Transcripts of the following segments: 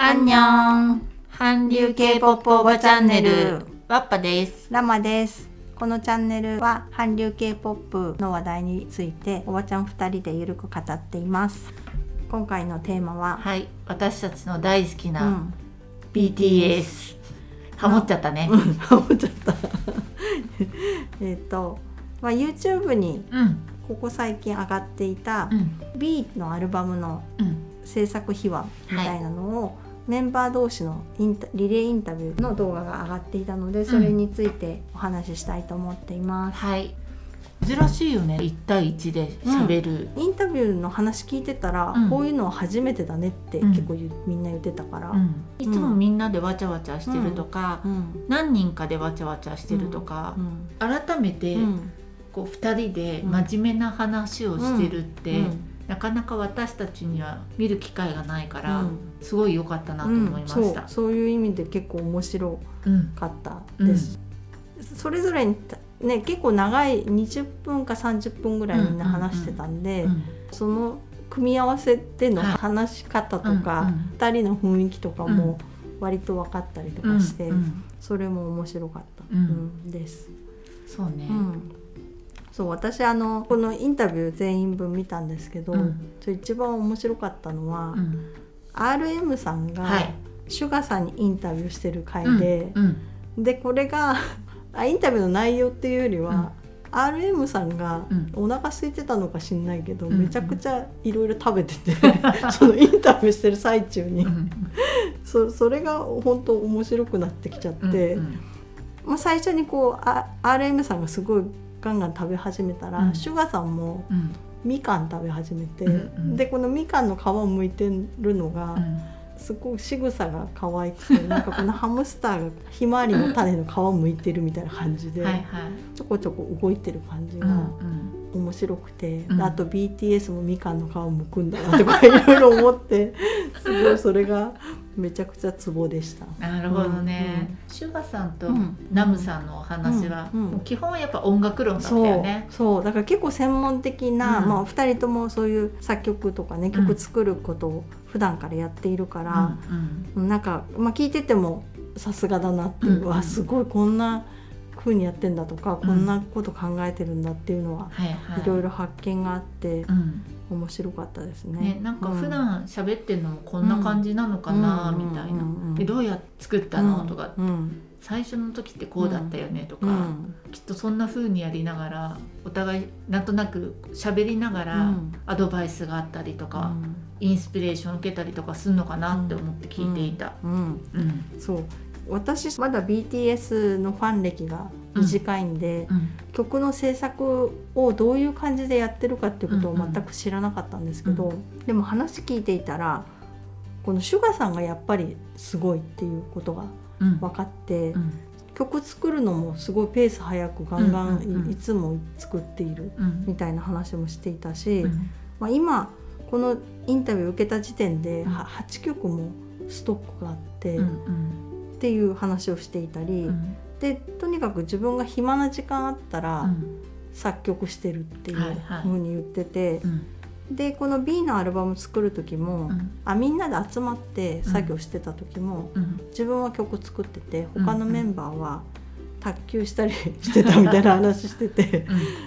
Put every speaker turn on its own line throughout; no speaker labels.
アンニョン韓流 K-POP おばチャンネル。ワッパです。
ラマです。このチャンネルは韓流 K-POP の話題についておばちゃん2人でゆるく語っています。今回のテーマは、
はい。私たちの大好き
う、
なん BTS ハモっちゃったね。
うん、ハモっちゃった。えっと、まあ、YouTube に
うん。
ここ最近上がっていた
うん。
B のアルバムの
うん。
制作秘話みたいなのを、メンバー同士のインタリレーインタビューの動画が上がっていたのでそれについてお話ししたいと思っています、
はい。珍しいよね。1対1で喋る、
インタビューの話聞いてたら、
うん。
こういうのは初めてだねって
うん。
結構言うみんな言ってたから、
うん。いつもみんなでわちゃわちゃしてるとか、
うん。
何人かでわちゃわちゃしてるとか
う、ん。
改めて
うん。
こう2人で真面目な話をしてるって、
うん
なかなか私たちには見る機会がないから、
うん。
すごい良かったなと思いま
そう
した。
そういう意味で結構面白
うん
かったです、それぞれにね結構長い20分か30分ぐらいみんな話してたんで、
うん。
その組み合わせでの
はい
話し方とか、
うんうん。
2人の雰囲気とかも割と分かったりとかして、
うんうん。
それも面白かった、
うん
うん。です。
そうね、
うんそう私あのこのインタビュー全員分見たんですけど、
うん。
一番面白かったのは、
うん。
RM さんが、
はい。
シュガさんにインタビューしてる回で、
うん
でこれがあインタビューの内容っていうよりは、RM さんが
うん。
お腹空いてたのか知んないけど、
うん。
めちゃくちゃいろいろ食べてて そのインタビューしてる最中に、
うん。
そそれが本当面白くなってきちゃって、
うん
まあ、最初にこうあ RM さんがすごいガンガン食べ始めたら、
うん。
シュガさんも
うん。
みかん食べ始めて、
うんうん。
でこのみかんの皮を剥いてるのが、
うん。
すごい仕草が可愛くて なんかこのハムスターがひまわりの種の皮を剥いてるみたいな感じで、
はいはい。
ちょこちょこ動いてる感じが
うんうん
面白くて、
うん。
であと BTS もみかんの皮を剥くんだなとかいろいろ思って すごいそれがめちゃくちゃツボでした。
なるほどね、シュガさんと
うん。
ナムさんのお話は、
うんうん。
基本はやっぱ音楽論だった
そう
よね。
そうだから結構専門的な、
うん。
まあ、2人ともそういう作曲とかね
うん。
曲作ることを普段からやっているから、
うん
なんか、まあ、聞いててもさすがだなっていう、
うん。
わすごいこんな風にやってんだとか、
うん。
こんなこと考えてるんだっていうのは、
はいはい。
いろいろ発見があって
うん。
面白かったですね。
ね、なんか普
うん。
段喋ってるのもこんな感じなのかな、
うん。
みたいな、
うん。うん。うん
でどうやって作ったの、とか
うん。
最初の時ってこうだったよねとか、
うん。
きっとそんな風にやりながらお互いなんとなく喋りながら
うん。
アドバイスがあったりとか、
うん。
インスピレーション受けたりとかするのかなって思って聞いていた。
うん。
うん。
そう私まだ BTS のファン歴が短いんで、
うん。
曲の制作をどういう感じでやってるかっていうことを
うんうん。
全く知らなかったんですけど、でも話聞いていたらこの SUGA さんがやっぱりすごいっていうことが
うん。
分かって、
うん。
曲作るのもすごいペース早くガンガン
うんうんうん。
いいつも作っている
うん。
みたいな話もしていたし、
うん。
まあ、今このインタビュー受けた時点で
うん。
は8曲もストックがあって、
うん
っていう話をしていたり、
うん。
でとにかく自分が暇な時間あったら、
うん。
作曲してるっていう
はいはい。
ふうに言ってて、
うん。
でこの B のアルバム作る時も、
うん。
あみんなで集まって作業してた時も、
うん。
自分は曲作ってて
うん。
他のメンバーは卓球したりしてたみたいな話してて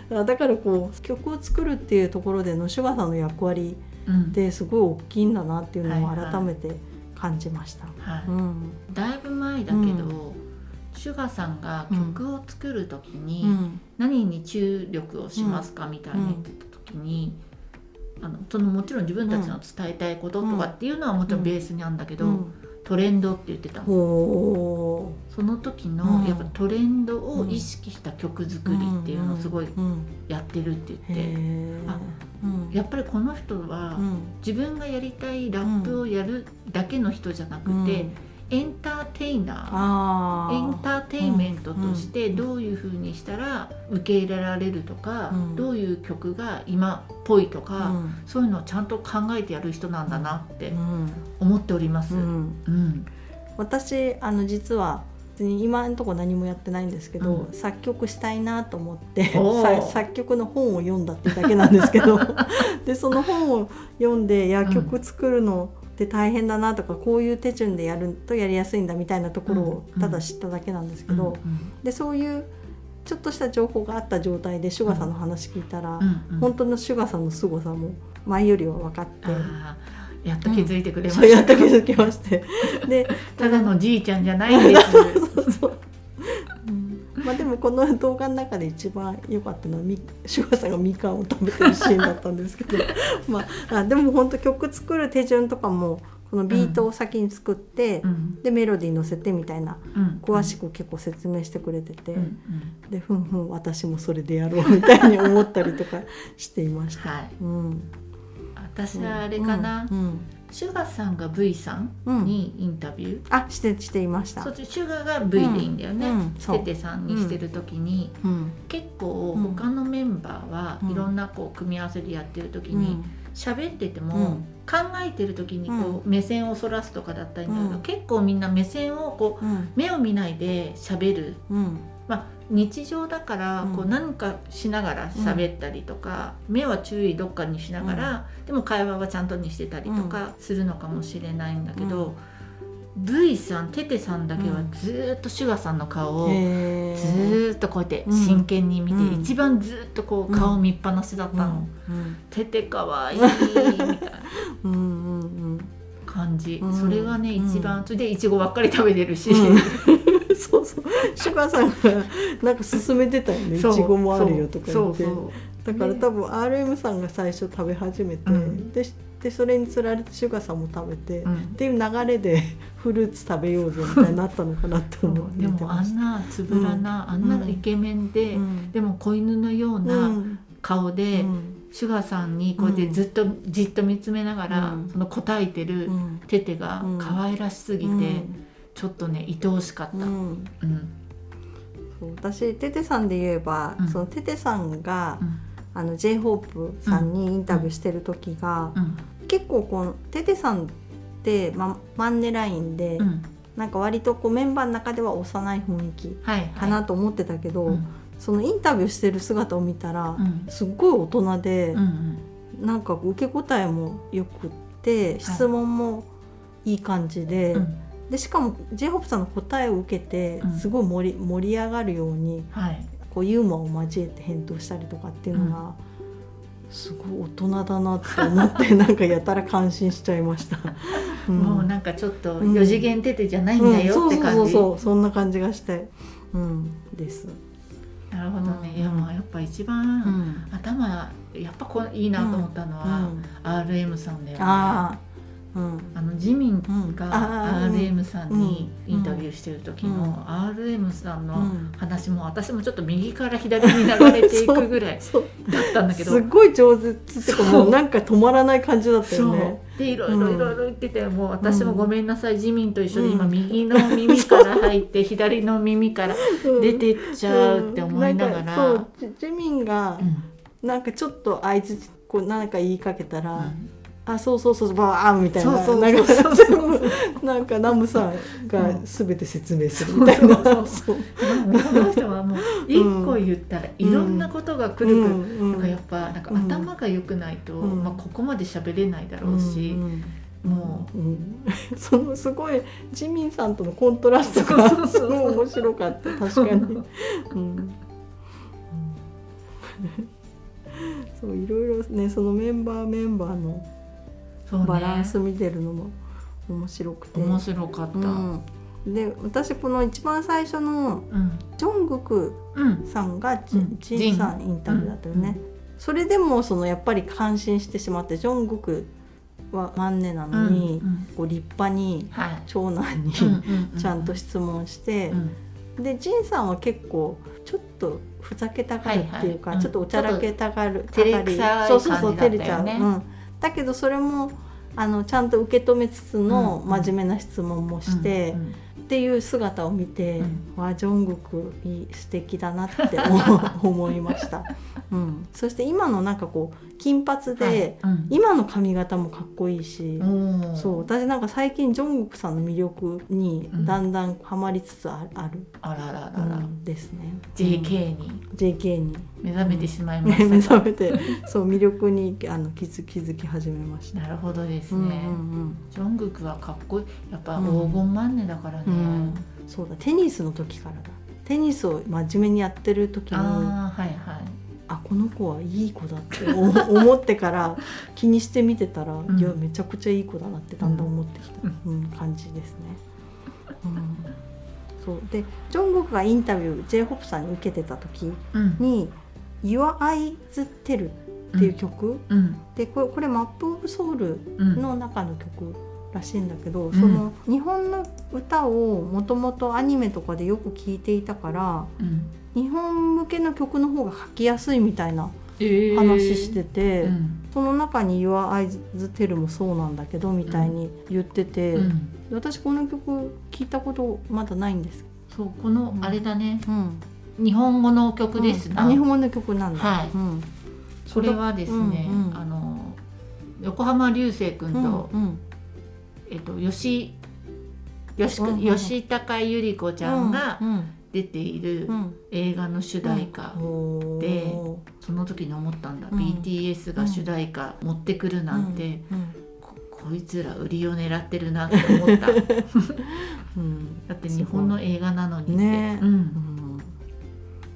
うん。
だからこう曲を作るっていうところでのシュガさんの役割
うん。
ってすごい大きいんだなっていうのを
はいはい
改めて感じました。
はい。
うん。
だいぶ前だけど、
うん。
シュガさんが曲を作る時に、
うん。
何に注力をしますかみたいに言ってた時に、あのそのもちろん自分たちの伝えたいこととかっていうのはもちろん。ベースにあるんだけど、
うん
トレンドって言ってたその時の
うん。
やっぱトレンドを意識した曲作りっていうのをすごいやってるって言って、あ
うん。
やっぱりこの人は
うん。
自分がやりたいラップをやるだけの人じゃなくて、エンターテイナー。エンターテインメントとしてどういうふうにしたら受け入れられるとか、
うん。
どういう曲が今っぽいとか、
うん。
そういうのをちゃんと考えてやる人なんだなって
うん。
思っております。
う
うん。
ん私あの実は別に今のところ何もやってないんですけど、
うん。
作曲したいなと思って作曲の本を読んだってだけなんですけど。でその本を読んでいや
うん。
曲作るのっで大変だなとかこういう手順でやるとやりやすいんだみたいなところを
うん
ただ知っただけなんですけど、
うん
でそういうちょっとした情報があった状態でシュガさんの話聞いたら、本当のシュガさんの凄さも前よりは分かって。
やっと気づいてくれま
そうやっ
した
と気づきまして。で
ただのじいちゃんじゃないんです。
そうそうこの動画の中で一番良かったのはみシュガさんがみかんを食べてるシーンだったんですけど。まああでも本当曲作る手順とかもこのビートを先に作って、
うん。
でメロディー乗せてみたいな
うん。
詳しく結構説明してくれてて、
うんうん。
でふんふん私もそれでやろうみたいに思ったりとかしていました。
はい。
うん、
私はあれかな、
うん
シュガさんが V さん
うん。
にインタビュー、
あしてしていました。
そ。っちシュガが V でいいんだよね、
うんうん
テテさんにしてる時に、
うん。
結構
うん
他のメンバーは
うん。
いろんなこう組み合わせでやってる時に
うん。
喋ってても、
うん。
考えてる時にこう目線をそらすとかだったらいいんだけど、
うん。
結構みんな目線をこう
うん。
目を見ないで喋る、
うん。
まあ、日常だからこ
う
うん何かしながら喋ったりとか、目は注意どっかにしながら、でも会話はちゃんとにしてたりとかするのかもしれないんだけど、V さんテテさんだけはずーっとシュガさんの顔をずっとこうやって
うん。
真剣に見て、
うん。
一番ずーっとこう顔見っぱなしだったの。
うん。
テテかわいいみたいな。
うんうんうん。
感じ、
うん。
それがね
うん。
一番それでいちごばっかり食べてるし、
うんそうそう。シュガーさんがなんか勧めてたよね。いち
そう
ごもあるよとか言って。
そうそう。
だから多分 RM さんが最初食べ始めて、
うん。
ででそれにつられてシュガーさんも食べて、
うん。
っていう流れで フルーツ食べようぜみたいになったのかなって思って
でもあんなつぶらな、あんなイケメンで、
うん。
でも子犬のよう
う
なん。顔で、
うん。
シュガーさんにこうやってずっとじっと見つめながら、
うん。
その答えてる
うん。
テテが
うん。
可愛らしすぎて、ちょっとね愛おしかった。
う
うん。
う私テテさんで言えば、
うん。
そのテテさんが、
うん。
あの j ホープさんにインタビューしてる時が、
うん。
結構このテテさんって、ま、マンネラインで、
うん。
なんか割とこうメンバーの中では幼い雰囲気
はいはい。
かなと思ってたけど、
うん。
そのインタビューしてる姿を見たら、
うん。
すっごい大人で
う、ん
なんか受け答えもよくって質問もいい感じで,、
うん
でしかも j ホープさんの答えを受けて、
うん。
すごい盛り盛り上がるように
はい。
こうユーモアを交えて返答したりとかっていうのが、すごい大人だなって思って なんかやたら感心しちゃいました。ん。
もうなんかちょっと
うん。
四次元テテじゃないんだよって感じ、
うん、そうそうそうそうそんな感じがして、うん、です。
なるほどね、
うん。
いやもうやっぱ一
う
番、
ん。
頭やっぱこういいなと思ったのは、
うん。
RM さんだよね。
ああ、うん、
あのジミン
うん。
が RM さんに
うん。
インタビューしてる時の RM さんの
うん。
話も私もちょっと右から左に流れていくぐらい だったんだけど。
すっごい上手っていうかもうなんか止まらない感じだったよね。
でいろいろいろいろ言ってて、もう私も
うん。
ごめんなさい、自民と一緒で今
うん。
右の耳から入って左の耳から
うん。
出てっちゃうって思いながら、
うジジミンが
うん。
なんかちょっと相づちこうなんか言いかけたら、
うん
あそうそうそうバーンみたいな。
そうそう
なんかナムさんがべて説明するみたいな、
そうそう
そう
でもこの人はもう一個言ったらいろんなことがくるくる、
うん。
なんかやっぱなんか頭が良くないと、
うん。
まあ、ここまで喋れないだろうし、
ん。
も
うん。う。ん。そのすごいジミンさんとのコントラストが
そうそうそう
すごい面白かった。確かに。うん。そういろいろねそのメンバーメンバーの
そうね。
バランス見てるのも面白くて。
面白かった。うん。
うん、で私この一番最初の
うん。
ジョングクさんがジ,、
うん。
ジンさんインタビューだったよね、それでもそのやっぱり感心してしまってジョングクはマンネなのに、
うんうん。
こう立派に
はい。
長男に、
うん
ちゃんと質問して
う、ん。
でジンさんは結構ちょっとふざけたがるっていうか、
はいはい。うん。
ちょっとおちゃらけたがる、
照れ
たそうそうそう照れちゃう、うん、だけどそれもあのちゃんと受け止めつつの
うん
真面目な質問もして、っていう姿を見て、
うん。
わあジョングクいい素敵だなって思 思いました、うん、そして今のなんかこう金髪で、
はい。うん。
今の髪型もかっこいいし、そう私なんか最近ジョングクさんの魅力に
うん。
だんだんハマりつつあある、
あらららら、
うんですね。
JK に。
JK に。
目覚めてしまいま
目
した。か、
覚めてそう魅力にあの気づ気づき始めました。
なるほどです
うん
ね、
うん。
ジョングクはかっこいい。やっぱ
うん。
黄金マンネだからね、
うんうんそうだテニスの時からだ。テニスを真面目にやってる時にあ
ああはいはい。
この子はいい子だってお 思ってから気にして見てたら、
ん。
いやめちゃくちゃいい子だなってだんだん思ってきた、うん。感じですね。うん。そう。でジョングクがインタビュー j ホ p さんに受けてた時
うん。
に「Your Eyes Tell」っていう曲、
うん。
でこれこれマップ・オブ・ソウル
うん
の中の曲らしいんだけど、
ん。
その日本の歌をもともとアニメとかでよく聴いていたから
うん。
日本向けの曲の方が書きやすいみたいな
えー。
話してて、
うん。
その中に「Your Eyes Tell」もそうなんだけどみたいに言ってて、
うん。
私この曲聞いたことまだないんです。
そうこの
うん。
あれだね、
うん、
日本語の曲ですな、
あ日本語の曲なんだ。
はい。
うん、
それはですね、
うんうん。
あの横浜流星君と、
うんうん
えっと吉吉,、吉高由里子ちゃんが
うん。
出ている
うん。
映画の主題歌、
うん。
でその時に思ったんだ、
うん。
BTS が主題歌持ってくるなんて、
うん。
ここいつら売りを狙ってるなって思った。だ
うん。
って日本の映画なのにって、
ね。
うん
うん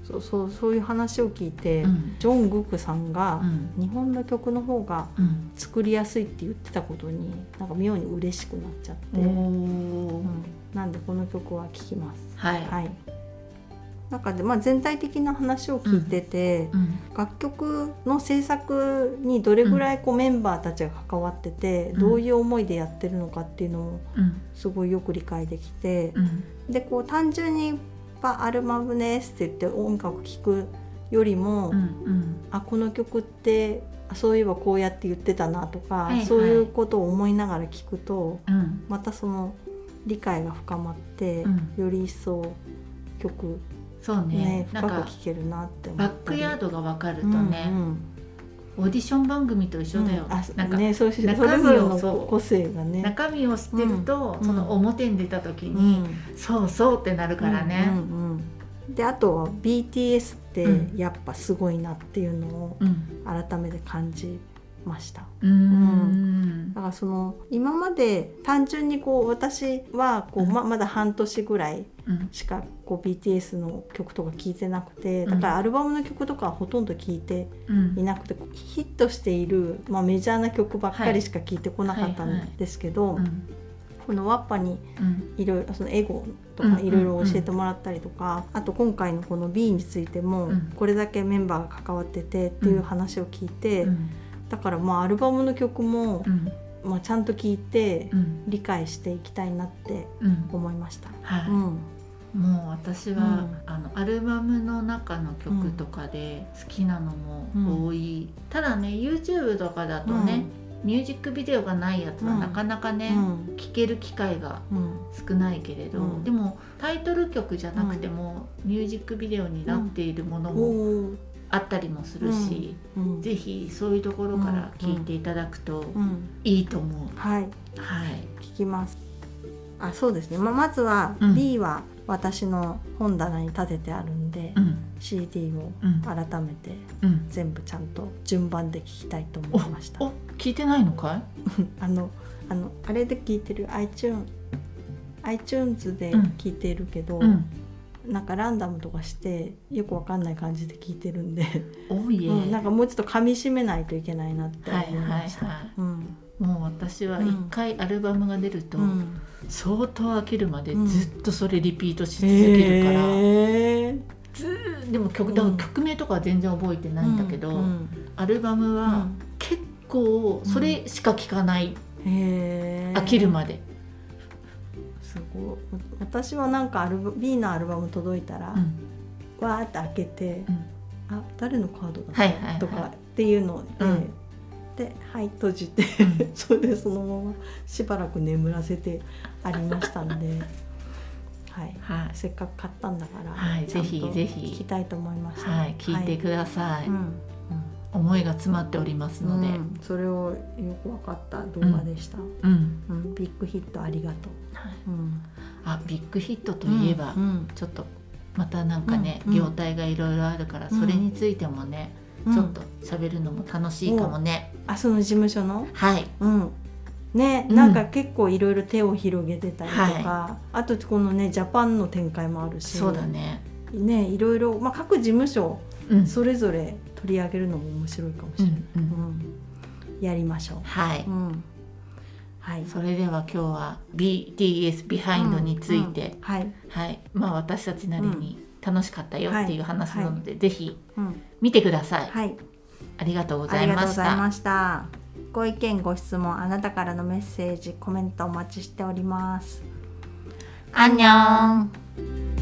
そうそうそういう話を聞いて、
うん。
ジョン・グクさんが
うん。
日本の曲の方が
うん。
作りやすいって言ってたことになんか妙に嬉しくなっちゃって、
お
う
ー
ん。なんでこの曲は聴きます。
はい、
はい。中で、まあ、全体的な話を聞いてて、
うん。
楽曲の制作にどれぐらいこうメンバーたちが関わってて、
うん。
どういう思いでやってるのかっていうのも
うん。
すごいよく理解できて、
うん。
でこう単純に「パアルバムです」って言って音楽聴くよりも、
うんうん。
あこの曲ってあそういえばこうやって言ってたなとか、
はいはい。
そういうことを思いながら聞くと
うん。
またその理解が深まって、
うん。
より一層曲
そうね。
ね深く聴けるなって思
バッ
ったり。
クヤードが分かるとね、
うんうん
オーディション番組と一緒だよ、
うん。あ
なんか、
ねそうしそ
中身を
個性がね。
中身を知ってると、
うん。
その表に出た時
う
に、
ん。
そうそうってなるからね、
うんうんうん。であとは BTS って
うん
やっぱすごいなっていうのを
うん。
改めて感じました。
うーん。
だからその今まで単純にこう私はこう、
うん。
ままだ半年ぐらい
うん。
しかこう BTS の曲とか聴いてなくてだからアルバムの曲とかはほとんど聴いて
うん。
いなくてヒットしている、まあ、メジャーな曲ばっかりしか聴いてこなかったんですけど、
うん
このワッパに
うん。
いろいろそのエゴと
うん。
かいろいろ教えてもらったりとか、あと今回のこの B についても
うん。
これだけメンバーが関わっててっていう話を聞いて、
うん
だからまあアルバムの曲も
うん。
まあちゃんと聞いて
うん。
理解していきたいなって
うん。
思いました。
はい、
うん。
もう私は、
うん。
あのアルバムの中の曲とかで好きなのも多い、ただね YouTube とかだとね、ミュージックビデオがないやつは
うん。
なかなかね、
うん。
聴ける機会が
うん。
少ないけれど、
うん。
でもタイトル曲じゃなくても、ミュージックビデオになっているものもあったりもするし、
うん
ぜひそういうところから聴いていただくと
うん。
いいと思う。
はい。
はい、
聞きます。あそうですね、まあ、まずは
うん。
B は私の本棚に立ててあるんで、
うん。
CD を
うん。
改めて
うん、
全部ちゃんと順番で聞きたいと思いました。
お聞いてないのかい？
あのあのあれで聞いてる？iTunes iTunes で聞いてるけど、
うん
なんかランダムとかしてよくわかんない感じで聞いてるんで、
おいえ、
うん、なんかもうちょっと噛み締めないといけないなって
はい
思いました。
はいはい
うん。
もう私は一回アルバムが出ると、
うん。
相当飽きるまで
うん。
ずっとそれリピートし続けるから、
へー。
でも曲だから曲名とかは全然覚えてないんだけど、
うん。
アルバム
う
は
ん。
結構それしか聴かない、飽きるまで、
すごい私はなんかアルバ B のアルバム届いたら、
うん。
わーって開けて、
うん。
あ誰のカードだ
はいはいはい。
とかっていうので、
うん。
ではい閉じて それでそのまましばらく眠らせてありましたんで はい、
はい。
せっかく買ったんだから、
はいぜひぜひ。
聞きたいと思いました。
はい聞いてください、
うん
思いが詰まっております
うん
ので、
うん。それをよく分かった動画でした。
うん。
うん、ビッグヒットありがとう。
はい。
うん、
あビッグヒットといえば、
うん。
ちょっとまたなんかね、業態がいろいろあるから、
うん。
それについてもね、
うん。
ちょっと喋るのも楽しいかもね、
あその事務所の？
はい。
うん。ね、
うん。
なんか結構いろいろ手を広げてたりとか、あとこのねジャパンの展開もあるし。
そうだね。
ねいろいろ、まあ、各事務所
うん。
それぞれ取り上げるのも面白いかもしれない、
うんうん。
うん。やりましょ
はい、
う、うん、はい。
それでは今日は BTS ビハインドについて、
うん。うん。はい、
はい。まあ私たちなりに楽しかったよっていう話なので、ぜひ
うん、
見てください、
はい。
ありがとうござ
ありがとう
いました
ございました。ご意見ご質問あなたからのメッセージコメントお待ちしております。
アンニョン